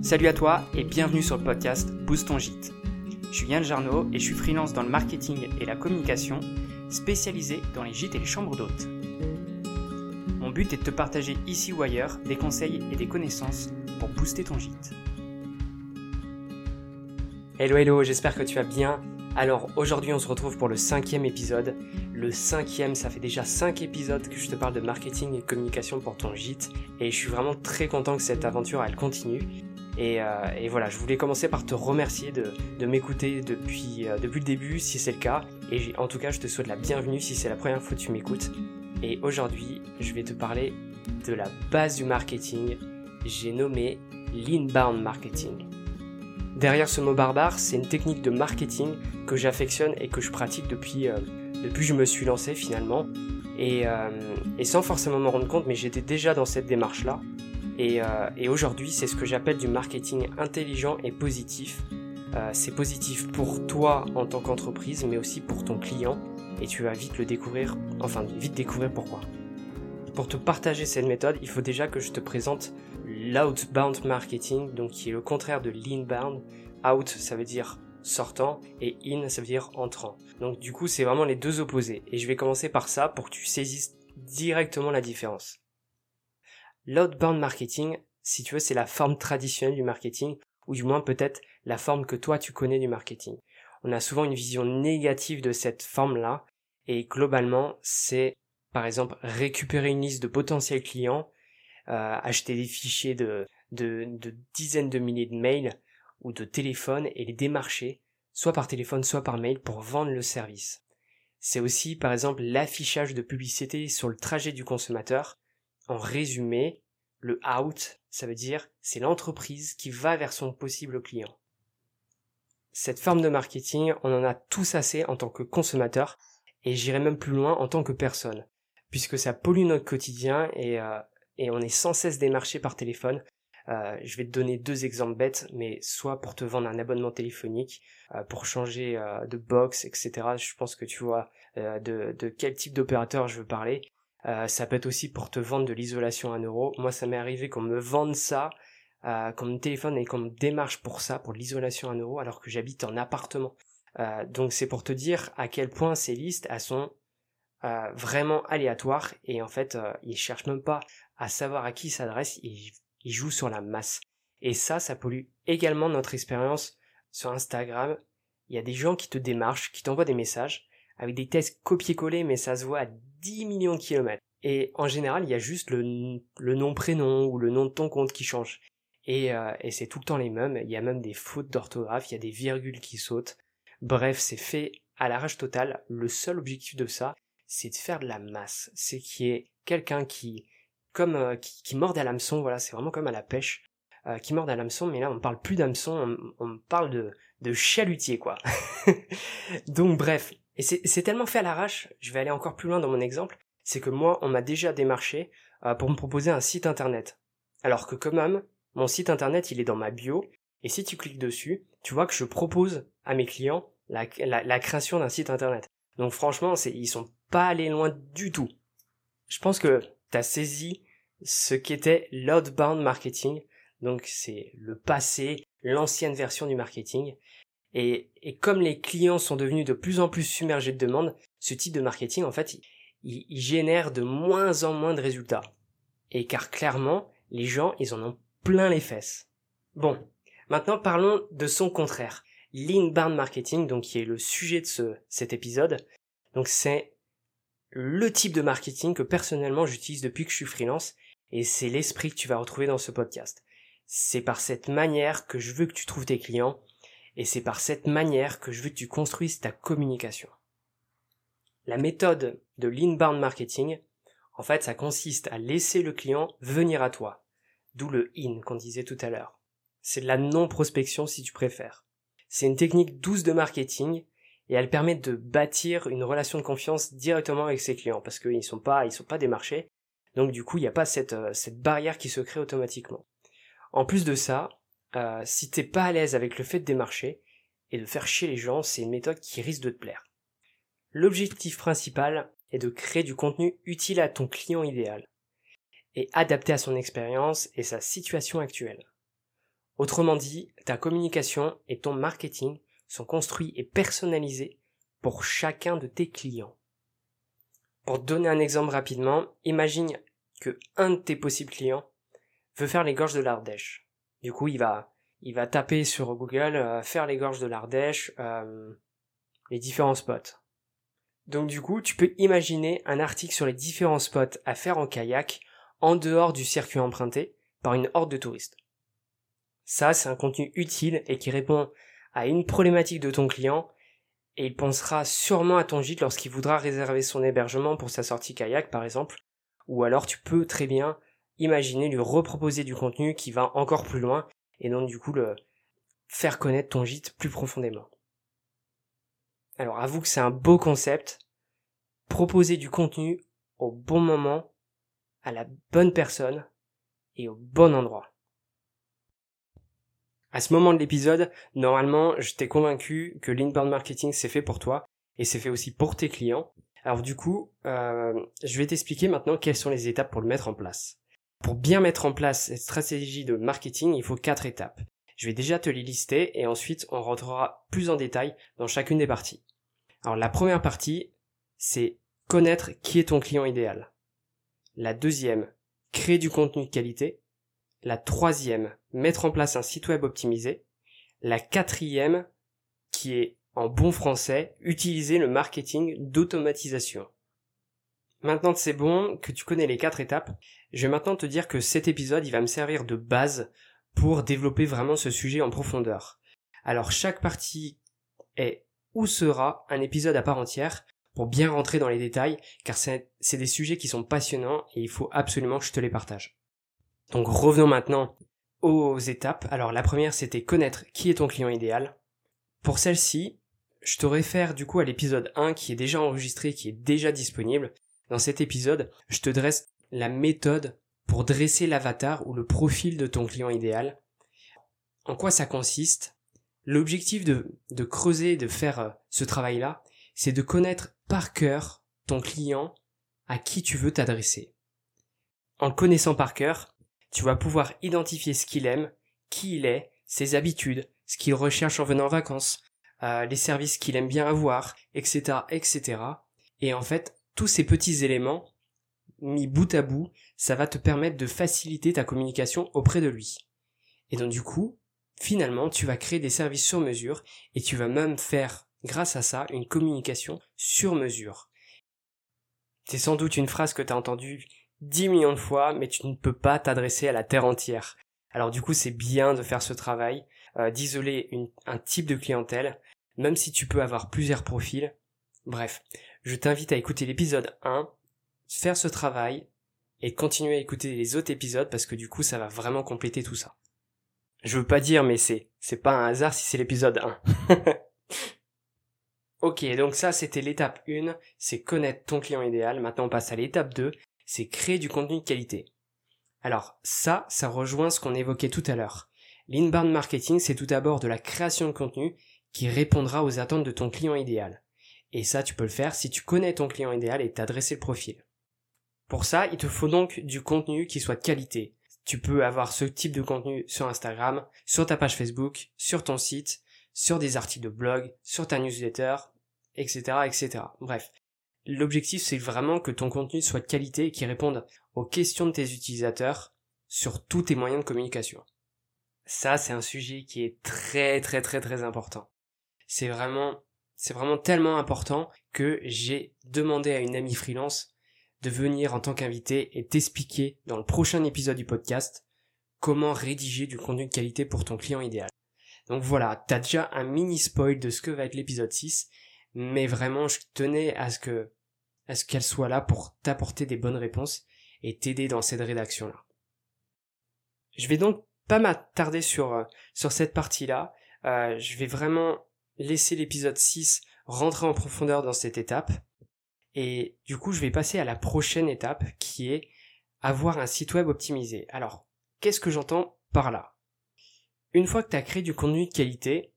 Salut à toi et bienvenue sur le podcast Boost ton gîte. Je suis Yann Jarno et je suis freelance dans le marketing et la communication, spécialisé dans les gîtes et les chambres d'hôtes. Mon but est de te partager ici ou ailleurs des conseils et des connaissances pour booster ton gîte. Hello hello, j'espère que tu vas bien. Alors aujourd'hui on se retrouve pour le cinquième épisode. Le cinquième, ça fait déjà cinq épisodes que je te parle de marketing et communication pour ton gîte et je suis vraiment très content que cette aventure elle continue euh, et, voilà, je voulais commencer par te remercier de, m'écouter depuis, euh, depuis le début, si c'est le cas. Et en tout cas, je te souhaite la bienvenue si c'est la première fois que tu m'écoutes. Et aujourd'hui, je vais te parler de la base du marketing. J'ai nommé l'inbound marketing. Derrière ce mot barbare, c'est une technique de marketing que j'affectionne et que je pratique depuis, euh, depuis que je me suis lancé finalement. Et, et sans forcément me rendre compte, mais j'étais déjà dans cette démarche-là. Euh, et, aujourd'hui, c'est ce que j'appelle du marketing intelligent et positif. Euh, c'est positif pour toi en tant qu'entreprise, mais aussi pour ton client. Et tu vas vite le découvrir, enfin vite découvrir pourquoi. Pour te partager cette méthode, il faut déjà que je te présente l'outbound marketing, donc qui est le contraire de l'inbound. Out, ça veut dire sortant, et in, ça veut dire entrant. Donc du coup, c'est vraiment les deux opposés. Et je vais commencer par ça pour que tu saisisses directement la différence. L'outbound marketing, si tu veux, c'est la forme traditionnelle du marketing, ou du moins peut-être la forme que toi tu connais du marketing. On a souvent une vision négative de cette forme-là, et globalement, c'est par exemple récupérer une liste de potentiels clients, euh, acheter des fichiers de, dizaines de milliers de mails ou de téléphones et les démarcher, soit par téléphone, soit par mail, pour vendre le service. C'est aussi par exemple l'affichage de publicité sur le trajet du consommateur, en résumé, le out, ça veut dire c'est l'entreprise qui va vers son possible client. Cette forme de marketing, on en a tous assez en tant que consommateur, et j'irai même plus loin en tant que personne, puisque ça pollue notre quotidien et, euh, et on est sans cesse démarché par téléphone. Euh, je vais te donner deux exemples bêtes, mais soit pour te vendre un abonnement téléphonique, euh, pour changer de box, etc. Je pense que tu vois de, de quel type d'opérateur je veux parler. Euh, ça peut être aussi pour te vendre de l'isolation à un euro. Moi, ça m'est arrivé qu'on me vende ça, euh, qu'on me téléphone et qu'on me démarche pour ça, pour l'isolation à un euro, alors que j'habite en appartement. Euh, donc c'est pour te dire à quel point ces listes elles sont euh, vraiment aléatoires et en fait ils cherchent même pas à savoir à qui s'adresse, ils, ils jouent sur la masse. Et ça, ça pollue également notre expérience sur Instagram. Il y a des gens qui te démarchent, qui t'envoient des messages avec des tests copier-coller, mais ça se voit à 10 millions de kilomètres. Et en général, il y a juste le, nom prénom ou le nom de ton compte qui change. Et, euh, et c'est tout le temps les mêmes. Il y a même des fautes d'orthographe, il y a des virgules qui sautent. Bref, c'est fait à l'arrache totale. Le seul objectif de ça, c'est de faire de la masse. C'est qu'il y ait quelqu'un qui, comme euh, qui, qui morde à l'hameçon. Voilà, c'est vraiment comme à la pêche, euh, qui morde à l'hameçon. Mais là, on parle plus d'hameçon, on, on, parle de de chalutier, quoi. Donc bref, et c'est tellement fait à l'arrache, je vais aller encore plus loin dans mon exemple, c'est que moi, on m'a déjà démarché euh, pour me proposer un site internet. Alors que quand même, mon site internet, il est dans ma bio, et si tu cliques dessus, tu vois que je propose à mes clients la, création d'un site internet. Donc franchement, ils sont pas allés loin du tout. Je pense que tu as saisi ce qu'était l'outbound marketing. Donc c'est le passé, l'ancienne version du marketing. Et, comme les clients sont devenus de plus en plus submergés de demandes, ce type de marketing, en fait, il, génère de moins en moins de résultats. Et car clairement, les gens, ils en ont plein les fesses. Bon, maintenant parlons de son contraire. L'inbound marketing, donc qui est le sujet de ce, cet épisode. Donc c'est le type de marketing que personnellement j'utilise depuis que je suis freelance et c'est l'esprit que tu vas retrouver dans ce podcast. C'est par cette manière que je veux que tu trouves tes clients et c'est par cette manière que je veux que tu construises ta communication. La méthode de l'inbound marketing, en fait, ça consiste à laisser le client venir à toi. D'où le in qu'on disait tout à l'heure. C'est de la non-prospection si tu préfères. C'est une technique douce de marketing et elle permet de bâtir une relation de confiance directement avec ses clients parce qu'ils sont pas, ils sont pas démarchés. Donc du coup, il n'y a pas cette, euh, cette barrière qui se crée automatiquement. En plus de ça, euh, si t'es pas à l'aise avec le fait de démarcher et de faire chier les gens, c'est une méthode qui risque de te plaire. L'objectif principal est de créer du contenu utile à ton client idéal et adapté à son expérience et sa situation actuelle. Autrement dit, ta communication et ton marketing sont construits et personnalisés pour chacun de tes clients. Pour donner un exemple rapidement, imagine que un de tes possibles clients veut faire les gorges de l'Ardèche. Du coup, il va, taper sur Google euh, faire les gorges de l'Ardèche, euh, les différents spots. Donc du coup, tu peux imaginer un article sur les différents spots à faire en kayak en dehors du circuit emprunté par une horde de touristes. Ça, c'est un contenu utile et qui répond à une problématique de ton client et il pensera sûrement à ton gîte lorsqu'il voudra réserver son hébergement pour sa sortie kayak par exemple, ou alors tu peux très bien imaginer lui reproposer du contenu qui va encore plus loin et donc du coup le faire connaître ton gîte plus profondément. Alors avoue que c'est un beau concept, proposer du contenu au bon moment, à la bonne personne et au bon endroit. À ce moment de l'épisode, normalement, je t'ai convaincu que l'inbound marketing c'est fait pour toi et c'est fait aussi pour tes clients. Alors du coup, euh, je vais t'expliquer maintenant quelles sont les étapes pour le mettre en place. Pour bien mettre en place cette stratégie de marketing, il faut quatre étapes. Je vais déjà te les lister et ensuite on rentrera plus en détail dans chacune des parties. Alors la première partie, c'est connaître qui est ton client idéal. La deuxième, créer du contenu de qualité. La troisième, mettre en place un site web optimisé. La quatrième, qui est en bon français, utiliser le marketing d'automatisation. Maintenant que c'est bon, que tu connais les quatre étapes, je vais maintenant te dire que cet épisode, il va me servir de base pour développer vraiment ce sujet en profondeur. Alors chaque partie est ou sera un épisode à part entière pour bien rentrer dans les détails, car c'est des sujets qui sont passionnants et il faut absolument que je te les partage. Donc revenons maintenant aux étapes. Alors la première c'était connaître qui est ton client idéal. Pour celle-ci, je te réfère du coup à l'épisode 1 qui est déjà enregistré, qui est déjà disponible. Dans cet épisode, je te dresse la méthode pour dresser l'avatar ou le profil de ton client idéal. En quoi ça consiste? L'objectif de, creuser, de faire euh, ce travail-là, c'est de connaître par cœur ton client à qui tu veux t'adresser. En le connaissant par cœur, tu vas pouvoir identifier ce qu'il aime, qui il est, ses habitudes, ce qu'il recherche en venant en vacances, euh, les services qu'il aime bien avoir, etc., etc. Et en fait, tous ces petits éléments, mis bout à bout, ça va te permettre de faciliter ta communication auprès de lui. Et donc du coup, finalement, tu vas créer des services sur mesure et tu vas même faire, grâce à ça, une communication sur mesure. C'est sans doute une phrase que tu as entendue dix millions de fois, mais tu ne peux pas t'adresser à la terre entière. Alors du coup, c'est bien de faire ce travail, euh, d'isoler un type de clientèle, même si tu peux avoir plusieurs profils. Bref, je t'invite à écouter l'épisode 1, faire ce travail, et continuer à écouter les autres épisodes parce que du coup ça va vraiment compléter tout ça. Je veux pas dire, mais c'est, c'est pas un hasard si c'est l'épisode 1. ok, donc ça c'était l'étape 1, c'est connaître ton client idéal. Maintenant on passe à l'étape 2, c'est créer du contenu de qualité. Alors ça, ça rejoint ce qu'on évoquait tout à l'heure. L'inbound marketing, c'est tout d'abord de la création de contenu qui répondra aux attentes de ton client idéal. Et ça, tu peux le faire si tu connais ton client idéal et t'adresser le profil. Pour ça, il te faut donc du contenu qui soit de qualité, tu peux avoir ce type de contenu sur Instagram, sur ta page Facebook, sur ton site, sur des articles de blog, sur ta newsletter, etc., etc. Bref. L'objectif, c'est vraiment que ton contenu soit de qualité et qui réponde aux questions de tes utilisateurs sur tous tes moyens de communication. Ça, c'est un sujet qui est très, très, très, très important. C'est vraiment, c'est vraiment tellement important que j'ai demandé à une amie freelance de venir en tant qu'invité et t'expliquer dans le prochain épisode du podcast comment rédiger du contenu de qualité pour ton client idéal. Donc voilà, t'as déjà un mini spoil de ce que va être l'épisode 6, mais vraiment je tenais à ce que à ce qu'elle soit là pour t'apporter des bonnes réponses et t'aider dans cette rédaction là. Je vais donc pas m'attarder sur euh, sur cette partie-là. Euh, je vais vraiment laisser l'épisode 6 rentrer en profondeur dans cette étape et du coup, je vais passer à la prochaine étape qui est avoir un site web optimisé. Alors, qu'est-ce que j'entends par là? Une fois que tu as créé du contenu de qualité,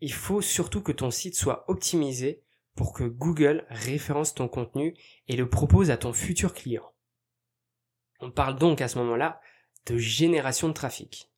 il faut surtout que ton site soit optimisé pour que Google référence ton contenu et le propose à ton futur client. On parle donc à ce moment-là de génération de trafic.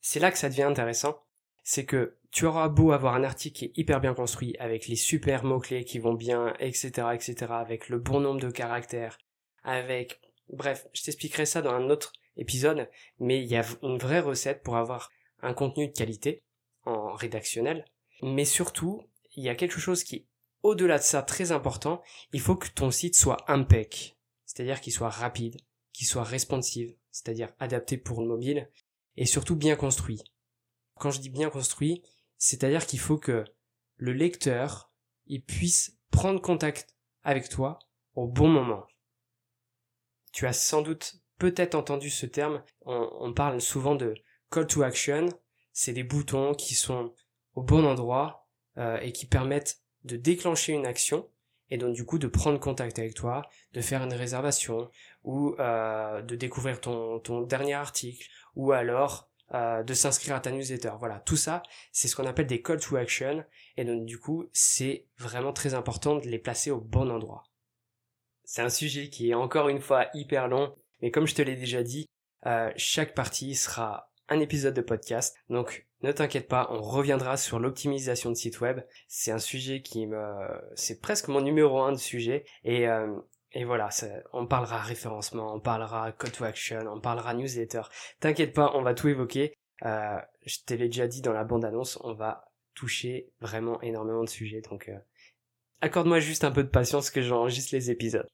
c'est là que ça devient intéressant, c'est que tu auras beau avoir un article qui est hyper bien construit, avec les super mots-clés qui vont bien, etc., etc., avec le bon nombre de caractères, avec, bref, je t'expliquerai ça dans un autre épisode, mais il y a une vraie recette pour avoir un contenu de qualité, en rédactionnel, mais surtout, il y a quelque chose qui au-delà de ça très important, il faut que ton site soit impec, c'est-à-dire qu'il soit rapide, qu'il soit responsive, c'est-à-dire adapté pour le mobile, et surtout bien construit. Quand je dis bien construit, c'est-à-dire qu'il faut que le lecteur, il puisse prendre contact avec toi au bon moment. Tu as sans doute peut-être entendu ce terme, on, parle souvent de call to action, c'est des boutons qui sont au bon endroit euh, et qui permettent de déclencher une action et donc du coup de prendre contact avec toi, de faire une réservation ou euh, de découvrir ton, ton dernier article ou alors euh, de s'inscrire à ta newsletter. Voilà, tout ça, c'est ce qu'on appelle des call to action et donc du coup, c'est vraiment très important de les placer au bon endroit. C'est un sujet qui est encore une fois hyper long, mais comme je te l'ai déjà dit, euh, chaque partie sera un épisode de podcast. Donc ne t'inquiète pas, on reviendra sur l'optimisation de site web. C'est un sujet qui me, c'est presque mon numéro un de sujet et euh, et voilà, on parlera référencement, on parlera call to action, on parlera newsletter. T'inquiète pas, on va tout évoquer. Euh, je te l'ai déjà dit dans la bande-annonce, on va toucher vraiment énormément de sujets. Donc, euh, accorde-moi juste un peu de patience que j'enregistre les épisodes.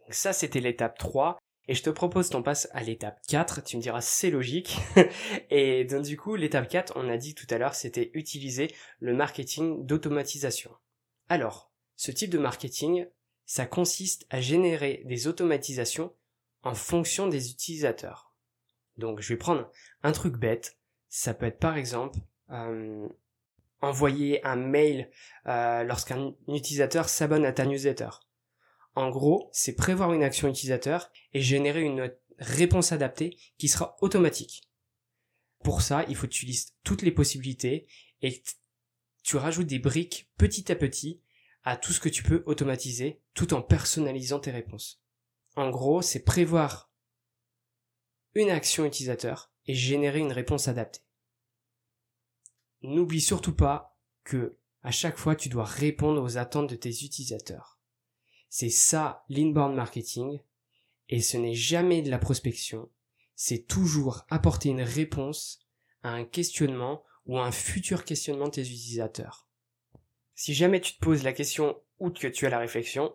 Donc ça, c'était l'étape 3. Et je te propose qu'on passe à l'étape 4. Tu me diras, c'est logique. et donc, du coup, l'étape 4, on a dit tout à l'heure, c'était utiliser le marketing d'automatisation. Alors, ce type de marketing, ça consiste à générer des automatisations en fonction des utilisateurs. Donc je vais prendre un truc bête, ça peut être par exemple euh, envoyer un mail euh, lorsqu'un utilisateur s'abonne à ta newsletter. En gros, c'est prévoir une action utilisateur et générer une réponse adaptée qui sera automatique. Pour ça, il faut que tu listes toutes les possibilités et tu rajoutes des briques petit à petit à tout ce que tu peux automatiser tout en personnalisant tes réponses. En gros, c'est prévoir une action utilisateur et générer une réponse adaptée. N'oublie surtout pas que à chaque fois tu dois répondre aux attentes de tes utilisateurs. C'est ça l'inbound marketing et ce n'est jamais de la prospection, c'est toujours apporter une réponse à un questionnement ou à un futur questionnement de tes utilisateurs. Si jamais tu te poses la question ou que tu as la réflexion,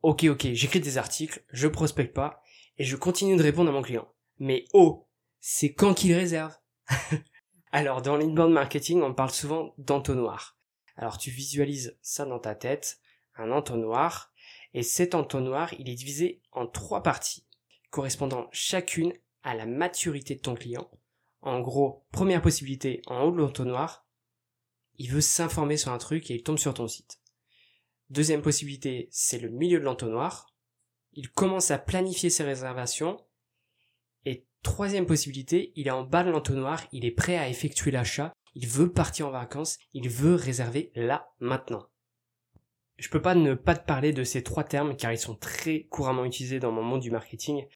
ok ok, j'écris des articles, je prospecte pas, et je continue de répondre à mon client. Mais oh, c'est quand qu'il réserve Alors dans l'inbound marketing, on parle souvent d'entonnoir. Alors tu visualises ça dans ta tête, un entonnoir, et cet entonnoir, il est divisé en trois parties, correspondant chacune à la maturité de ton client. En gros, première possibilité en haut de l'entonnoir, il veut s'informer sur un truc et il tombe sur ton site. Deuxième possibilité, c'est le milieu de l'entonnoir. Il commence à planifier ses réservations. Et troisième possibilité, il est en bas de l'entonnoir, il est prêt à effectuer l'achat, il veut partir en vacances, il veut réserver là, maintenant. Je peux pas ne pas te parler de ces trois termes car ils sont très couramment utilisés dans mon monde du marketing,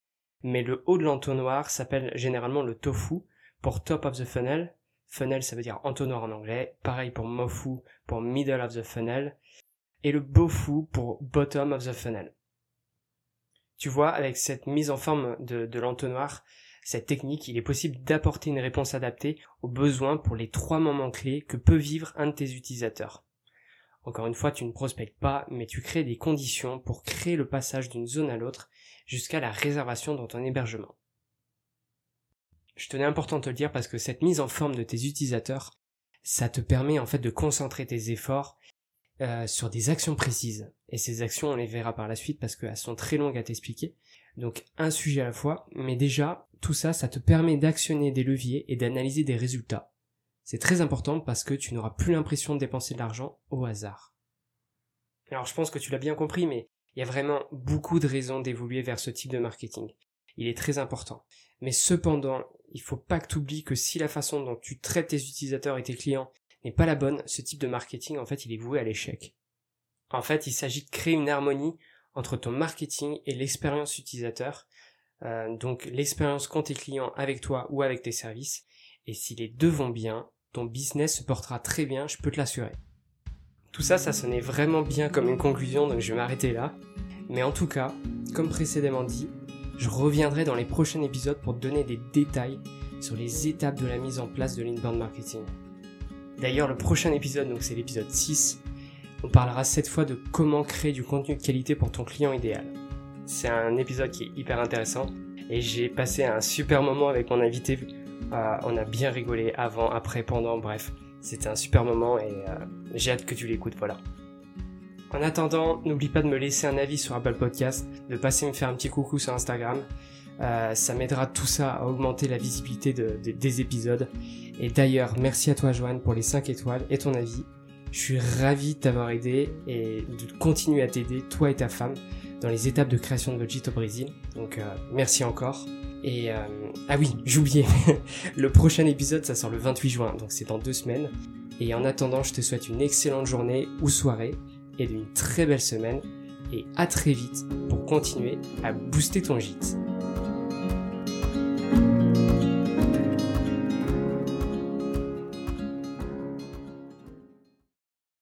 mais le haut de l'entonnoir s'appelle généralement le tofu pour top of the funnel Funnel, ça veut dire entonnoir en anglais. Pareil pour mofu, pour middle of the funnel. Et le bofu pour bottom of the funnel. Tu vois, avec cette mise en forme de, l'entonnoir, cette technique, il est possible d'apporter une réponse adaptée aux besoins pour les trois moments clés que peut vivre un de tes utilisateurs. Encore une fois, tu ne prospectes pas, mais tu crées des conditions pour créer le passage d'une zone à l'autre jusqu'à la réservation dans ton hébergement je tenais important de te le dire parce que cette mise en forme de tes utilisateurs, ça te permet en fait de concentrer tes efforts euh, sur des actions précises. Et ces actions, on les verra par la suite parce qu'elles sont très longues à t'expliquer. Donc un sujet à la fois, mais déjà, tout ça, ça te permet d'actionner des leviers et d'analyser des résultats. C'est très important parce que tu n'auras plus l'impression de dépenser de l'argent au hasard. Alors je pense que tu l'as bien compris, mais il y a vraiment beaucoup de raisons d'évoluer vers ce type de marketing. Il est très important. Mais cependant, il faut pas que tu oublies que si la façon dont tu traites tes utilisateurs et tes clients n'est pas la bonne, ce type de marketing, en fait, il est voué à l'échec. En fait, il s'agit de créer une harmonie entre ton marketing et l'expérience utilisateur, euh, donc l'expérience qu'ont tes clients avec toi ou avec tes services, Et si les deux vont bien, ton business se portera très bien, je peux te l'assurer. Tout ça, ça sonnait vraiment bien comme une conclusion, donc je vais m'arrêter là. Mais en tout cas, comme précédemment dit, je reviendrai dans les prochains épisodes pour donner des détails sur les étapes de la mise en place de l'inbound marketing. D'ailleurs, le prochain épisode, donc c'est l'épisode 6, on parlera cette fois de comment créer du contenu de qualité pour ton client idéal. C'est un épisode qui est hyper intéressant et j'ai passé un super moment avec mon invité. Euh, on a bien rigolé avant, après, pendant, bref. C'était un super moment et euh, j'ai hâte que tu l'écoutes, voilà. En attendant, n'oublie pas de me laisser un avis sur Apple Podcast, de passer me faire un petit coucou sur Instagram. Euh, ça m'aidera tout ça à augmenter la visibilité des épisodes. Et d'ailleurs, merci à toi Joanne pour les 5 étoiles et ton avis. Je suis ravi de t'avoir aidé et de continuer à t'aider, toi et ta femme, dans les étapes de création de votre Brésil. Donc euh, merci encore. Et euh, ah oui, j'oubliais, le prochain épisode ça sort le 28 juin, donc c'est dans deux semaines. Et en attendant, je te souhaite une excellente journée ou soirée et une très belle semaine. Et à très vite pour continuer à booster ton gîte.